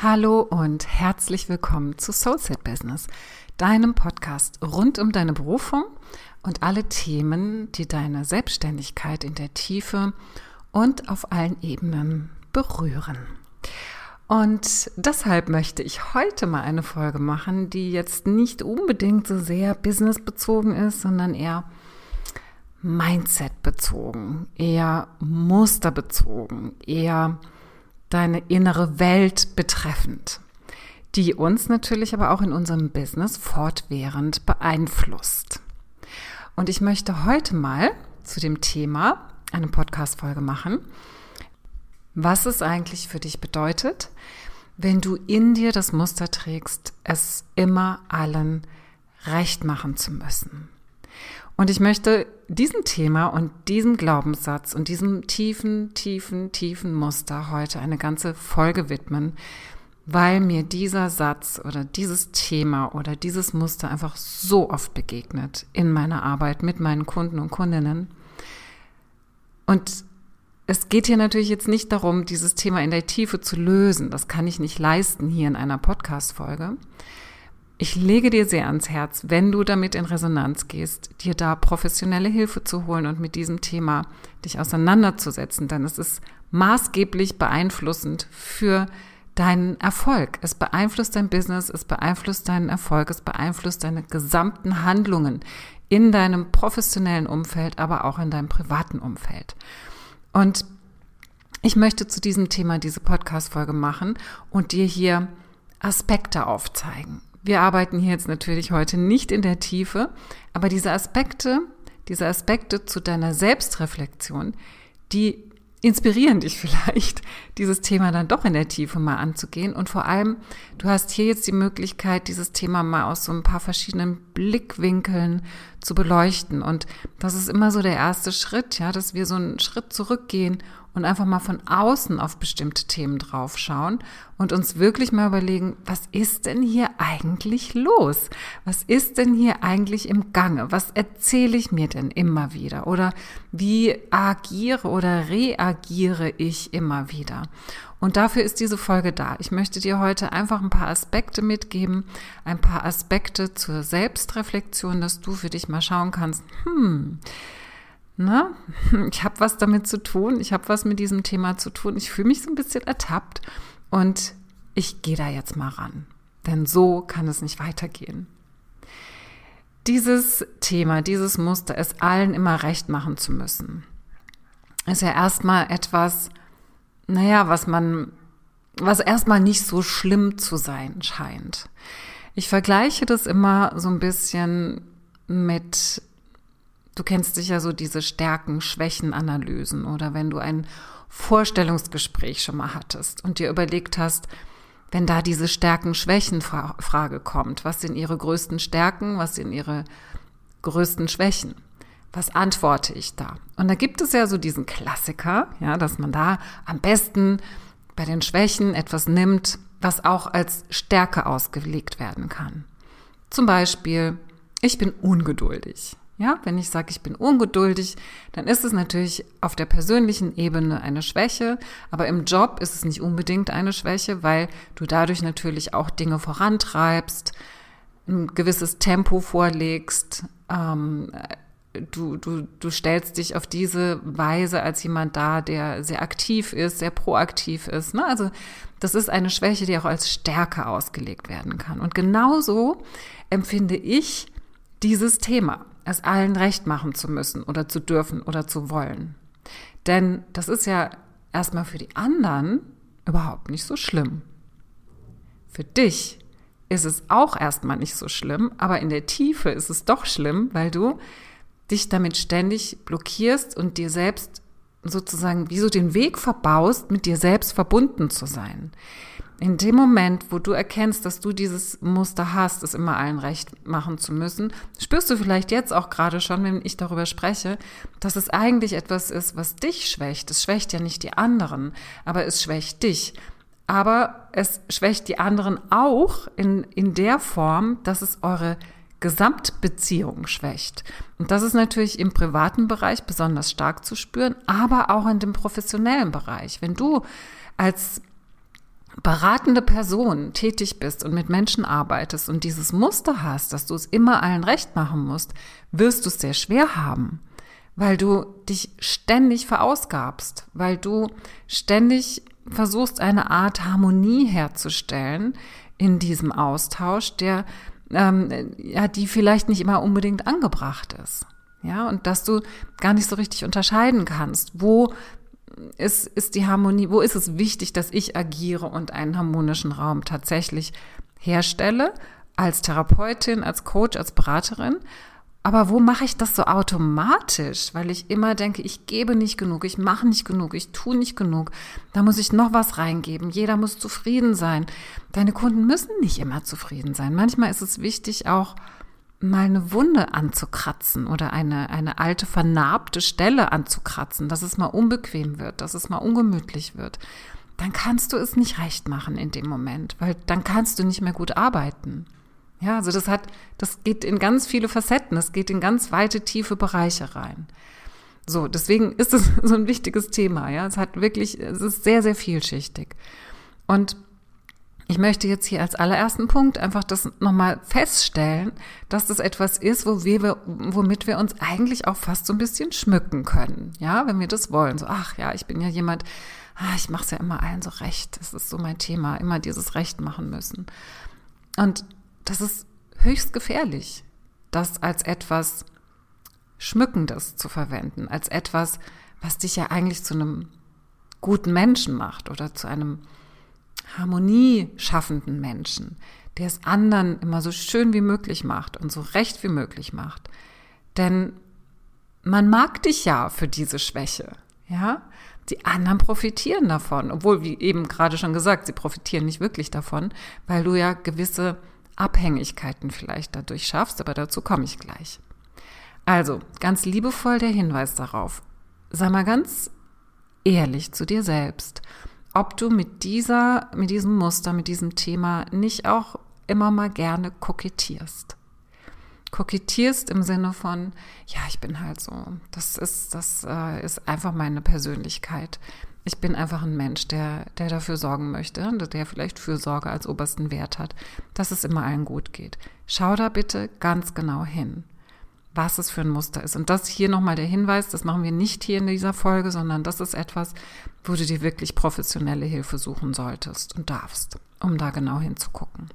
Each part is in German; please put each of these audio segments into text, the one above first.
Hallo und herzlich willkommen zu Soulset Business, deinem Podcast rund um deine Berufung und alle Themen, die deine Selbstständigkeit in der Tiefe und auf allen Ebenen berühren. Und deshalb möchte ich heute mal eine Folge machen, die jetzt nicht unbedingt so sehr businessbezogen ist, sondern eher Mindset bezogen, eher musterbezogen, eher deine innere Welt betreffend, die uns natürlich aber auch in unserem Business fortwährend beeinflusst. Und ich möchte heute mal zu dem Thema eine Podcast-Folge machen, was es eigentlich für dich bedeutet, wenn du in dir das Muster trägst, es immer allen recht machen zu müssen. Und ich möchte diesem Thema und diesem Glaubenssatz und diesem tiefen, tiefen, tiefen Muster heute eine ganze Folge widmen, weil mir dieser Satz oder dieses Thema oder dieses Muster einfach so oft begegnet in meiner Arbeit mit meinen Kunden und Kundinnen. Und es geht hier natürlich jetzt nicht darum, dieses Thema in der Tiefe zu lösen. Das kann ich nicht leisten hier in einer Podcast-Folge. Ich lege dir sehr ans Herz, wenn du damit in Resonanz gehst, dir da professionelle Hilfe zu holen und mit diesem Thema dich auseinanderzusetzen, denn es ist maßgeblich beeinflussend für deinen Erfolg. Es beeinflusst dein Business, es beeinflusst deinen Erfolg, es beeinflusst deine gesamten Handlungen in deinem professionellen Umfeld, aber auch in deinem privaten Umfeld. Und ich möchte zu diesem Thema diese Podcast-Folge machen und dir hier Aspekte aufzeigen. Wir arbeiten hier jetzt natürlich heute nicht in der Tiefe, aber diese Aspekte, diese Aspekte zu deiner Selbstreflexion, die inspirieren dich vielleicht, dieses Thema dann doch in der Tiefe mal anzugehen. Und vor allem, du hast hier jetzt die Möglichkeit, dieses Thema mal aus so ein paar verschiedenen Blickwinkeln zu beleuchten. Und das ist immer so der erste Schritt, ja, dass wir so einen Schritt zurückgehen und einfach mal von außen auf bestimmte Themen draufschauen und uns wirklich mal überlegen, was ist denn hier eigentlich los? Was ist denn hier eigentlich im Gange? Was erzähle ich mir denn immer wieder? Oder wie agiere oder reagiere ich immer wieder? Und dafür ist diese Folge da. Ich möchte dir heute einfach ein paar Aspekte mitgeben, ein paar Aspekte zur Selbstreflexion, dass du für dich mal schauen kannst, hm, na, ich habe was damit zu tun, ich habe was mit diesem Thema zu tun, ich fühle mich so ein bisschen ertappt und ich gehe da jetzt mal ran. Denn so kann es nicht weitergehen. Dieses Thema, dieses Muster, es allen immer recht machen zu müssen, ist ja erstmal etwas, naja, was man, was erstmal nicht so schlimm zu sein scheint. Ich vergleiche das immer so ein bisschen mit Du kennst sicher so diese Stärken-Schwächen-Analysen oder wenn du ein Vorstellungsgespräch schon mal hattest und dir überlegt hast, wenn da diese Stärken-Schwächen-Frage kommt, was sind ihre größten Stärken, was sind ihre größten Schwächen? Was antworte ich da? Und da gibt es ja so diesen Klassiker, ja, dass man da am besten bei den Schwächen etwas nimmt, was auch als Stärke ausgelegt werden kann. Zum Beispiel, ich bin ungeduldig. Ja, wenn ich sage, ich bin ungeduldig, dann ist es natürlich auf der persönlichen Ebene eine Schwäche, aber im Job ist es nicht unbedingt eine Schwäche, weil du dadurch natürlich auch Dinge vorantreibst, ein gewisses Tempo vorlegst, ähm, du, du, du stellst dich auf diese Weise als jemand da, der sehr aktiv ist, sehr proaktiv ist. Ne? Also das ist eine Schwäche, die auch als Stärke ausgelegt werden kann. Und genauso empfinde ich dieses Thema es allen recht machen zu müssen oder zu dürfen oder zu wollen. Denn das ist ja erstmal für die anderen überhaupt nicht so schlimm. Für dich ist es auch erstmal nicht so schlimm, aber in der Tiefe ist es doch schlimm, weil du dich damit ständig blockierst und dir selbst sozusagen wie so den Weg verbaust, mit dir selbst verbunden zu sein. In dem Moment, wo du erkennst, dass du dieses Muster hast, es immer allen recht machen zu müssen, spürst du vielleicht jetzt auch gerade schon, wenn ich darüber spreche, dass es eigentlich etwas ist, was dich schwächt. Es schwächt ja nicht die anderen, aber es schwächt dich. Aber es schwächt die anderen auch in, in der Form, dass es eure Gesamtbeziehung schwächt. Und das ist natürlich im privaten Bereich besonders stark zu spüren, aber auch in dem professionellen Bereich. Wenn du als beratende Person tätig bist und mit Menschen arbeitest und dieses Muster hast, dass du es immer allen recht machen musst, wirst du es sehr schwer haben, weil du dich ständig verausgabst, weil du ständig versuchst, eine Art Harmonie herzustellen in diesem Austausch, der ähm, ja, die vielleicht nicht immer unbedingt angebracht ist. Ja, und dass du gar nicht so richtig unterscheiden kannst, wo ist, ist die Harmonie, wo ist es wichtig, dass ich agiere und einen harmonischen Raum tatsächlich herstelle, als Therapeutin, als Coach, als Beraterin. Aber wo mache ich das so automatisch? Weil ich immer denke, ich gebe nicht genug, ich mache nicht genug, ich tue nicht genug. Da muss ich noch was reingeben. Jeder muss zufrieden sein. Deine Kunden müssen nicht immer zufrieden sein. Manchmal ist es wichtig, auch mal eine Wunde anzukratzen oder eine, eine alte vernarbte Stelle anzukratzen, dass es mal unbequem wird, dass es mal ungemütlich wird, dann kannst du es nicht recht machen in dem Moment, weil dann kannst du nicht mehr gut arbeiten. Ja, also das hat, das geht in ganz viele Facetten, das geht in ganz weite, tiefe Bereiche rein. So, deswegen ist es so ein wichtiges Thema, ja. Es hat wirklich, es ist sehr, sehr vielschichtig. Und ich möchte jetzt hier als allerersten Punkt einfach das nochmal feststellen, dass das etwas ist, wo wir, womit wir uns eigentlich auch fast so ein bisschen schmücken können. Ja, wenn wir das wollen. So, ach ja, ich bin ja jemand, ah, ich mache es ja immer allen so recht. Das ist so mein Thema, immer dieses Recht machen müssen. Und das ist höchst gefährlich, das als etwas Schmückendes zu verwenden, als etwas, was dich ja eigentlich zu einem guten Menschen macht oder zu einem Harmonie schaffenden Menschen, der es anderen immer so schön wie möglich macht und so recht wie möglich macht. Denn man mag dich ja für diese Schwäche, ja? Die anderen profitieren davon, obwohl, wie eben gerade schon gesagt, sie profitieren nicht wirklich davon, weil du ja gewisse Abhängigkeiten vielleicht dadurch schaffst, aber dazu komme ich gleich. Also, ganz liebevoll der Hinweis darauf. Sei mal ganz ehrlich zu dir selbst ob du mit dieser, mit diesem Muster, mit diesem Thema nicht auch immer mal gerne kokettierst. Kokettierst im Sinne von, ja, ich bin halt so. Das ist, das äh, ist einfach meine Persönlichkeit. Ich bin einfach ein Mensch, der, der dafür sorgen möchte, der vielleicht Fürsorge als obersten Wert hat, dass es immer allen gut geht. Schau da bitte ganz genau hin was es für ein Muster ist. Und das hier nochmal der Hinweis, das machen wir nicht hier in dieser Folge, sondern das ist etwas, wo du dir wirklich professionelle Hilfe suchen solltest und darfst, um da genau hinzugucken.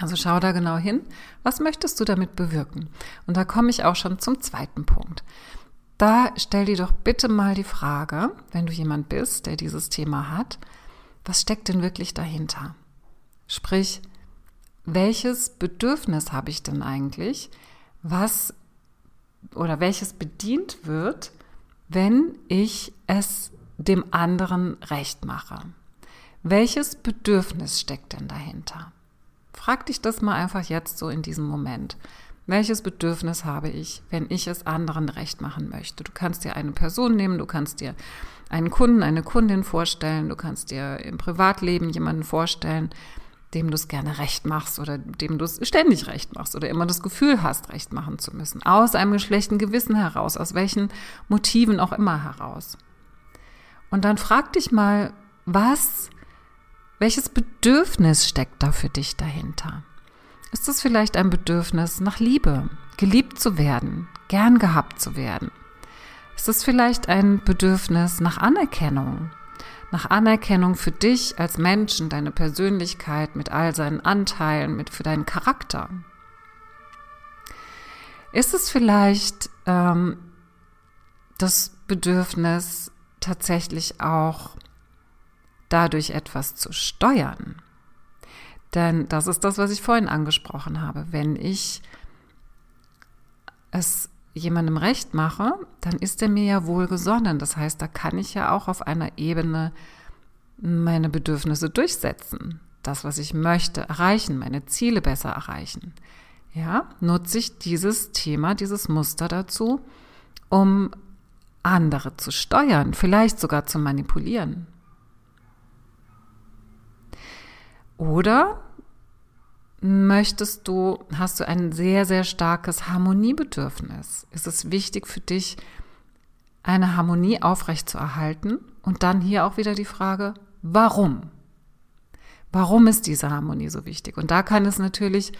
Also schau da genau hin, was möchtest du damit bewirken? Und da komme ich auch schon zum zweiten Punkt. Da stell dir doch bitte mal die Frage, wenn du jemand bist, der dieses Thema hat, was steckt denn wirklich dahinter? Sprich, welches Bedürfnis habe ich denn eigentlich, was oder welches bedient wird, wenn ich es dem anderen recht mache. Welches Bedürfnis steckt denn dahinter? Frag dich das mal einfach jetzt so in diesem Moment. Welches Bedürfnis habe ich, wenn ich es anderen recht machen möchte? Du kannst dir eine Person nehmen, du kannst dir einen Kunden, eine Kundin vorstellen, du kannst dir im Privatleben jemanden vorstellen, dem du es gerne recht machst oder dem du es ständig recht machst oder immer das Gefühl hast, recht machen zu müssen. Aus einem schlechten Gewissen heraus, aus welchen Motiven auch immer heraus. Und dann frag dich mal, was, welches Bedürfnis steckt da für dich dahinter? Ist es vielleicht ein Bedürfnis nach Liebe, geliebt zu werden, gern gehabt zu werden? Ist es vielleicht ein Bedürfnis nach Anerkennung, nach Anerkennung für dich als Menschen, deine Persönlichkeit mit all seinen Anteilen, mit für deinen Charakter? Ist es vielleicht ähm, das Bedürfnis, tatsächlich auch dadurch etwas zu steuern? Denn das ist das, was ich vorhin angesprochen habe. Wenn ich es jemandem recht mache, dann ist er mir ja wohlgesonnen. Das heißt, da kann ich ja auch auf einer Ebene meine Bedürfnisse durchsetzen. Das, was ich möchte, erreichen, meine Ziele besser erreichen. Ja, nutze ich dieses Thema, dieses Muster dazu, um andere zu steuern, vielleicht sogar zu manipulieren. Oder möchtest du, hast du ein sehr, sehr starkes Harmoniebedürfnis? Ist es wichtig für dich, eine Harmonie aufrechtzuerhalten? Und dann hier auch wieder die Frage, warum? Warum ist diese Harmonie so wichtig? Und da kann es natürlich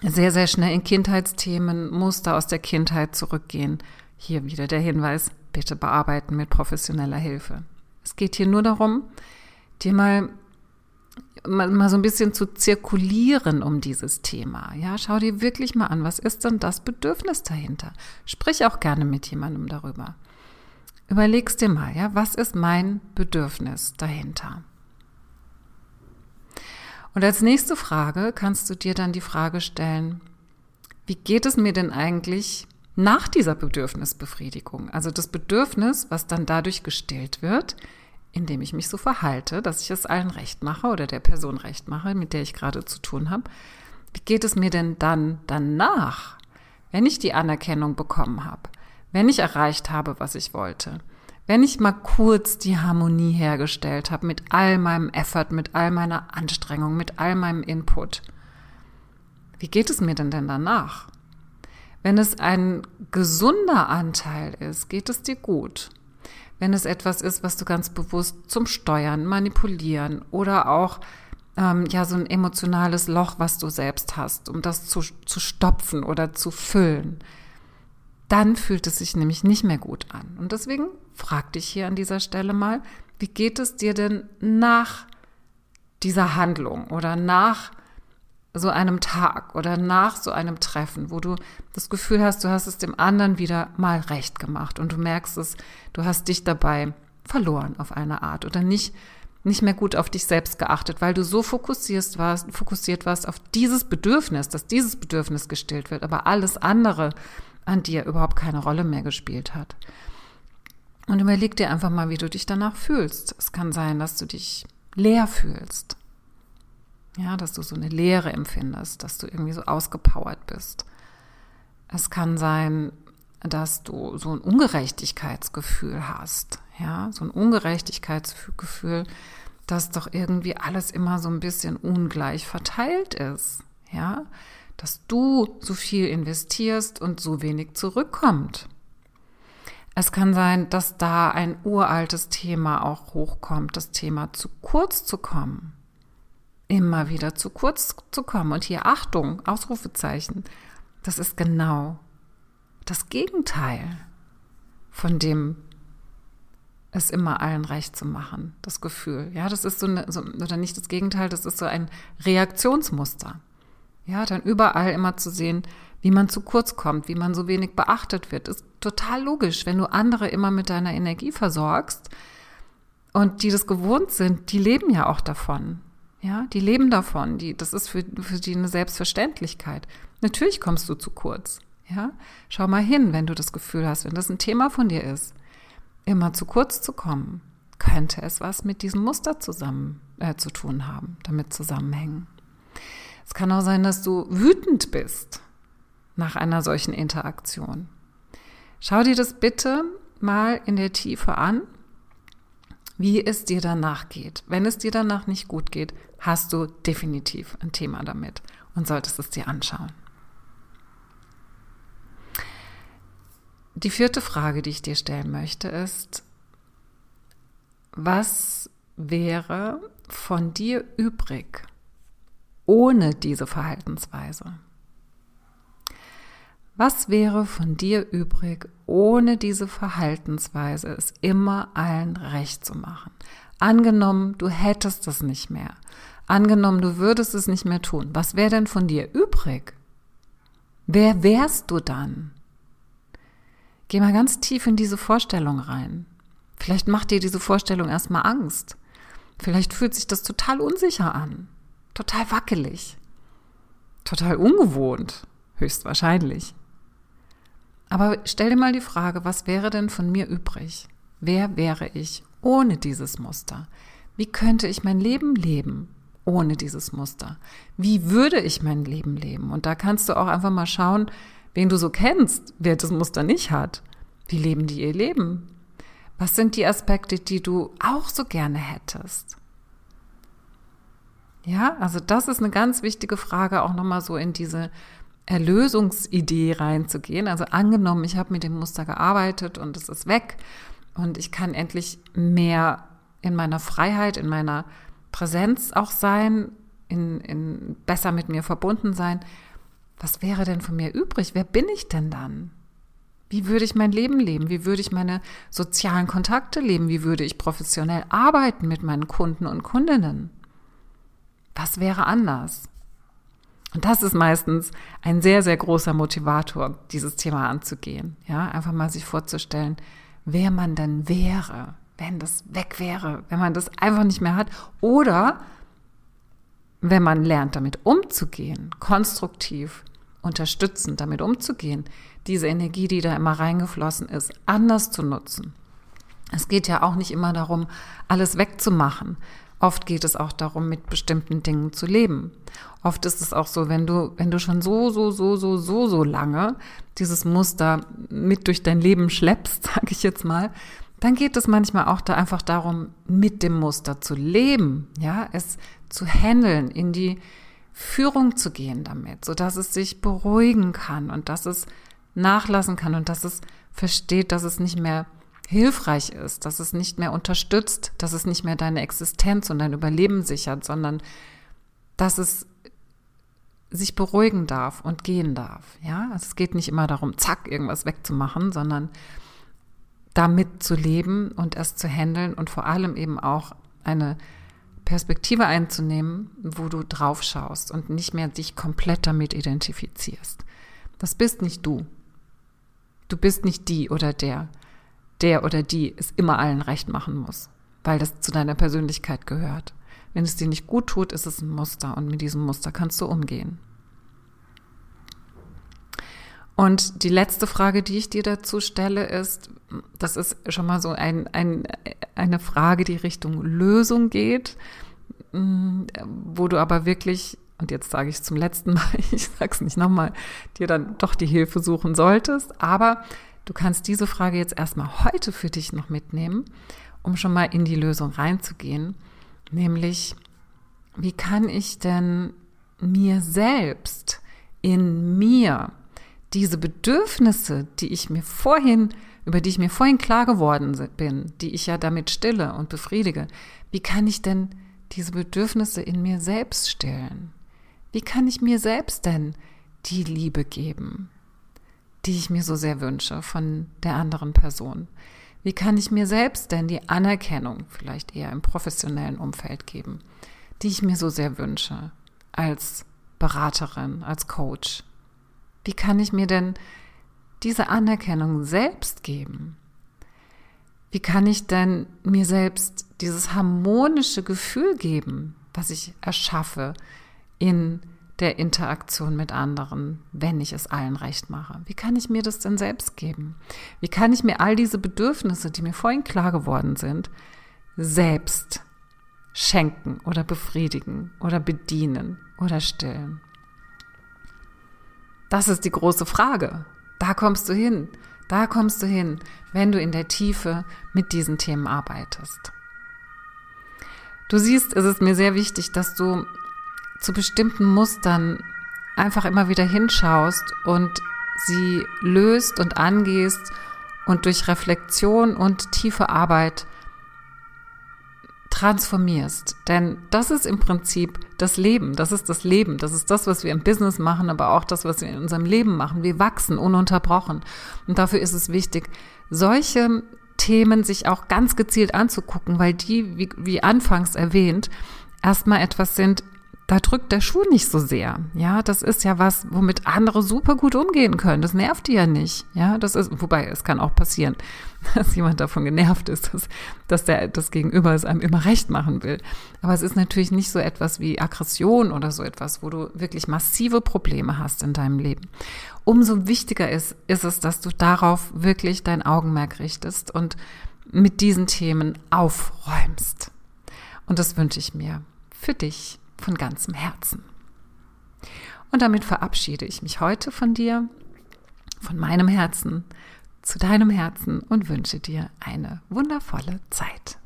sehr, sehr schnell in Kindheitsthemen, Muster aus der Kindheit zurückgehen. Hier wieder der Hinweis, bitte bearbeiten mit professioneller Hilfe. Es geht hier nur darum, dir mal, mal, mal so ein bisschen zu zirkulieren um dieses Thema. Ja, schau dir wirklich mal an, was ist denn das Bedürfnis dahinter? Sprich auch gerne mit jemandem darüber. Überlegst dir mal, ja, was ist mein Bedürfnis dahinter? Und als nächste Frage kannst du dir dann die Frage stellen, wie geht es mir denn eigentlich nach dieser Bedürfnisbefriedigung? Also das Bedürfnis, was dann dadurch gestillt wird, indem ich mich so verhalte, dass ich es allen recht mache oder der Person recht mache, mit der ich gerade zu tun habe. Wie geht es mir denn dann danach, wenn ich die Anerkennung bekommen habe, wenn ich erreicht habe, was ich wollte? Wenn ich mal kurz die Harmonie hergestellt habe mit all meinem Effort, mit all meiner Anstrengung, mit all meinem Input, wie geht es mir denn denn danach? Wenn es ein gesunder Anteil ist, geht es dir gut. Wenn es etwas ist, was du ganz bewusst zum Steuern, Manipulieren oder auch ähm, ja so ein emotionales Loch, was du selbst hast, um das zu, zu stopfen oder zu füllen, dann fühlt es sich nämlich nicht mehr gut an. Und deswegen frag dich hier an dieser Stelle mal, wie geht es dir denn nach dieser Handlung oder nach so einem Tag oder nach so einem Treffen, wo du das Gefühl hast, du hast es dem anderen wieder mal recht gemacht und du merkst es, du hast dich dabei verloren auf eine Art oder nicht nicht mehr gut auf dich selbst geachtet, weil du so fokussiert warst, fokussiert warst auf dieses Bedürfnis, dass dieses Bedürfnis gestillt wird, aber alles andere an dir überhaupt keine Rolle mehr gespielt hat. Und überleg dir einfach mal, wie du dich danach fühlst. Es kann sein, dass du dich leer fühlst. Ja, dass du so eine Leere empfindest, dass du irgendwie so ausgepowert bist. Es kann sein, dass du so ein Ungerechtigkeitsgefühl hast. Ja, so ein Ungerechtigkeitsgefühl, dass doch irgendwie alles immer so ein bisschen ungleich verteilt ist. Ja, dass du so viel investierst und so wenig zurückkommt. Es kann sein, dass da ein uraltes Thema auch hochkommt, das Thema zu kurz zu kommen. Immer wieder zu kurz zu kommen. Und hier Achtung, Ausrufezeichen. Das ist genau das Gegenteil von dem, es immer allen recht zu machen. Das Gefühl. Ja, das ist so, eine, so oder nicht das Gegenteil, das ist so ein Reaktionsmuster. Ja, dann überall immer zu sehen, wie man zu kurz kommt, wie man so wenig beachtet wird, ist total logisch. Wenn du andere immer mit deiner Energie versorgst und die das gewohnt sind, die leben ja auch davon. Ja, die leben davon. Die, das ist für, für die eine Selbstverständlichkeit. Natürlich kommst du zu kurz. Ja, schau mal hin, wenn du das Gefühl hast, wenn das ein Thema von dir ist, immer zu kurz zu kommen, könnte es was mit diesem Muster zusammen äh, zu tun haben, damit zusammenhängen. Es kann auch sein, dass du wütend bist nach einer solchen Interaktion. Schau dir das bitte mal in der Tiefe an, wie es dir danach geht. Wenn es dir danach nicht gut geht, hast du definitiv ein Thema damit und solltest es dir anschauen. Die vierte Frage, die ich dir stellen möchte, ist, was wäre von dir übrig, ohne diese Verhaltensweise? Was wäre von dir übrig, ohne diese Verhaltensweise, es immer allen recht zu machen? Angenommen, du hättest es nicht mehr. Angenommen, du würdest es nicht mehr tun. Was wäre denn von dir übrig? Wer wärst du dann? Geh mal ganz tief in diese Vorstellung rein. Vielleicht macht dir diese Vorstellung erstmal Angst. Vielleicht fühlt sich das total unsicher an total wackelig, total ungewohnt, höchstwahrscheinlich. Aber stell dir mal die Frage, was wäre denn von mir übrig? Wer wäre ich ohne dieses Muster? Wie könnte ich mein Leben leben ohne dieses Muster? Wie würde ich mein Leben leben? Und da kannst du auch einfach mal schauen, wen du so kennst, wer das Muster nicht hat. Wie leben die ihr Leben? Was sind die Aspekte, die du auch so gerne hättest? Ja, also das ist eine ganz wichtige Frage, auch nochmal so in diese Erlösungsidee reinzugehen. Also angenommen, ich habe mit dem Muster gearbeitet und es ist weg und ich kann endlich mehr in meiner Freiheit, in meiner Präsenz auch sein, in, in besser mit mir verbunden sein. Was wäre denn von mir übrig? Wer bin ich denn dann? Wie würde ich mein Leben leben? Wie würde ich meine sozialen Kontakte leben? Wie würde ich professionell arbeiten mit meinen Kunden und Kundinnen? Was wäre anders? Und das ist meistens ein sehr, sehr großer Motivator, dieses Thema anzugehen. Ja, einfach mal sich vorzustellen, wer man denn wäre, wenn das weg wäre, wenn man das einfach nicht mehr hat. Oder wenn man lernt, damit umzugehen, konstruktiv, unterstützend damit umzugehen, diese Energie, die da immer reingeflossen ist, anders zu nutzen. Es geht ja auch nicht immer darum, alles wegzumachen. Oft geht es auch darum, mit bestimmten Dingen zu leben. Oft ist es auch so, wenn du, wenn du schon so, so, so, so, so, so lange dieses Muster mit durch dein Leben schleppst, sage ich jetzt mal, dann geht es manchmal auch da einfach darum, mit dem Muster zu leben, ja, es zu handeln, in die Führung zu gehen damit, so dass es sich beruhigen kann und dass es nachlassen kann und dass es versteht, dass es nicht mehr hilfreich ist, dass es nicht mehr unterstützt, dass es nicht mehr deine Existenz und dein Überleben sichert, sondern dass es sich beruhigen darf und gehen darf. Ja, also es geht nicht immer darum, zack, irgendwas wegzumachen, sondern damit zu leben und es zu handeln und vor allem eben auch eine Perspektive einzunehmen, wo du drauf schaust und nicht mehr dich komplett damit identifizierst. Das bist nicht du. Du bist nicht die oder der der oder die es immer allen recht machen muss, weil das zu deiner Persönlichkeit gehört. Wenn es dir nicht gut tut, ist es ein Muster und mit diesem Muster kannst du umgehen. Und die letzte Frage, die ich dir dazu stelle, ist, das ist schon mal so ein, ein, eine Frage, die Richtung Lösung geht, wo du aber wirklich, und jetzt sage ich es zum letzten Mal, ich sage es nicht nochmal, dir dann doch die Hilfe suchen solltest, aber Du kannst diese Frage jetzt erstmal heute für dich noch mitnehmen, um schon mal in die Lösung reinzugehen, nämlich wie kann ich denn mir selbst in mir diese Bedürfnisse, die ich mir vorhin, über die ich mir vorhin klar geworden bin, die ich ja damit stille und befriedige, wie kann ich denn diese Bedürfnisse in mir selbst stillen? Wie kann ich mir selbst denn die Liebe geben? die ich mir so sehr wünsche von der anderen Person? Wie kann ich mir selbst denn die Anerkennung vielleicht eher im professionellen Umfeld geben, die ich mir so sehr wünsche als Beraterin, als Coach? Wie kann ich mir denn diese Anerkennung selbst geben? Wie kann ich denn mir selbst dieses harmonische Gefühl geben, was ich erschaffe in der Interaktion mit anderen, wenn ich es allen recht mache? Wie kann ich mir das denn selbst geben? Wie kann ich mir all diese Bedürfnisse, die mir vorhin klar geworden sind, selbst schenken oder befriedigen oder bedienen oder stillen? Das ist die große Frage. Da kommst du hin. Da kommst du hin, wenn du in der Tiefe mit diesen Themen arbeitest. Du siehst, es ist mir sehr wichtig, dass du zu bestimmten Mustern einfach immer wieder hinschaust und sie löst und angehst und durch Reflexion und tiefe Arbeit transformierst. Denn das ist im Prinzip das Leben. Das ist das Leben. Das ist das, was wir im Business machen, aber auch das, was wir in unserem Leben machen. Wir wachsen ununterbrochen. Und dafür ist es wichtig, solche Themen sich auch ganz gezielt anzugucken, weil die, wie, wie anfangs erwähnt, erstmal etwas sind, da drückt der Schuh nicht so sehr. Ja, das ist ja was, womit andere super gut umgehen können. Das nervt die ja nicht. Ja, das ist, wobei es kann auch passieren, dass jemand davon genervt ist, dass, dass der, das Gegenüber es einem immer recht machen will. Aber es ist natürlich nicht so etwas wie Aggression oder so etwas, wo du wirklich massive Probleme hast in deinem Leben. Umso wichtiger ist, ist es, dass du darauf wirklich dein Augenmerk richtest und mit diesen Themen aufräumst. Und das wünsche ich mir für dich von ganzem Herzen. Und damit verabschiede ich mich heute von dir, von meinem Herzen zu deinem Herzen und wünsche dir eine wundervolle Zeit.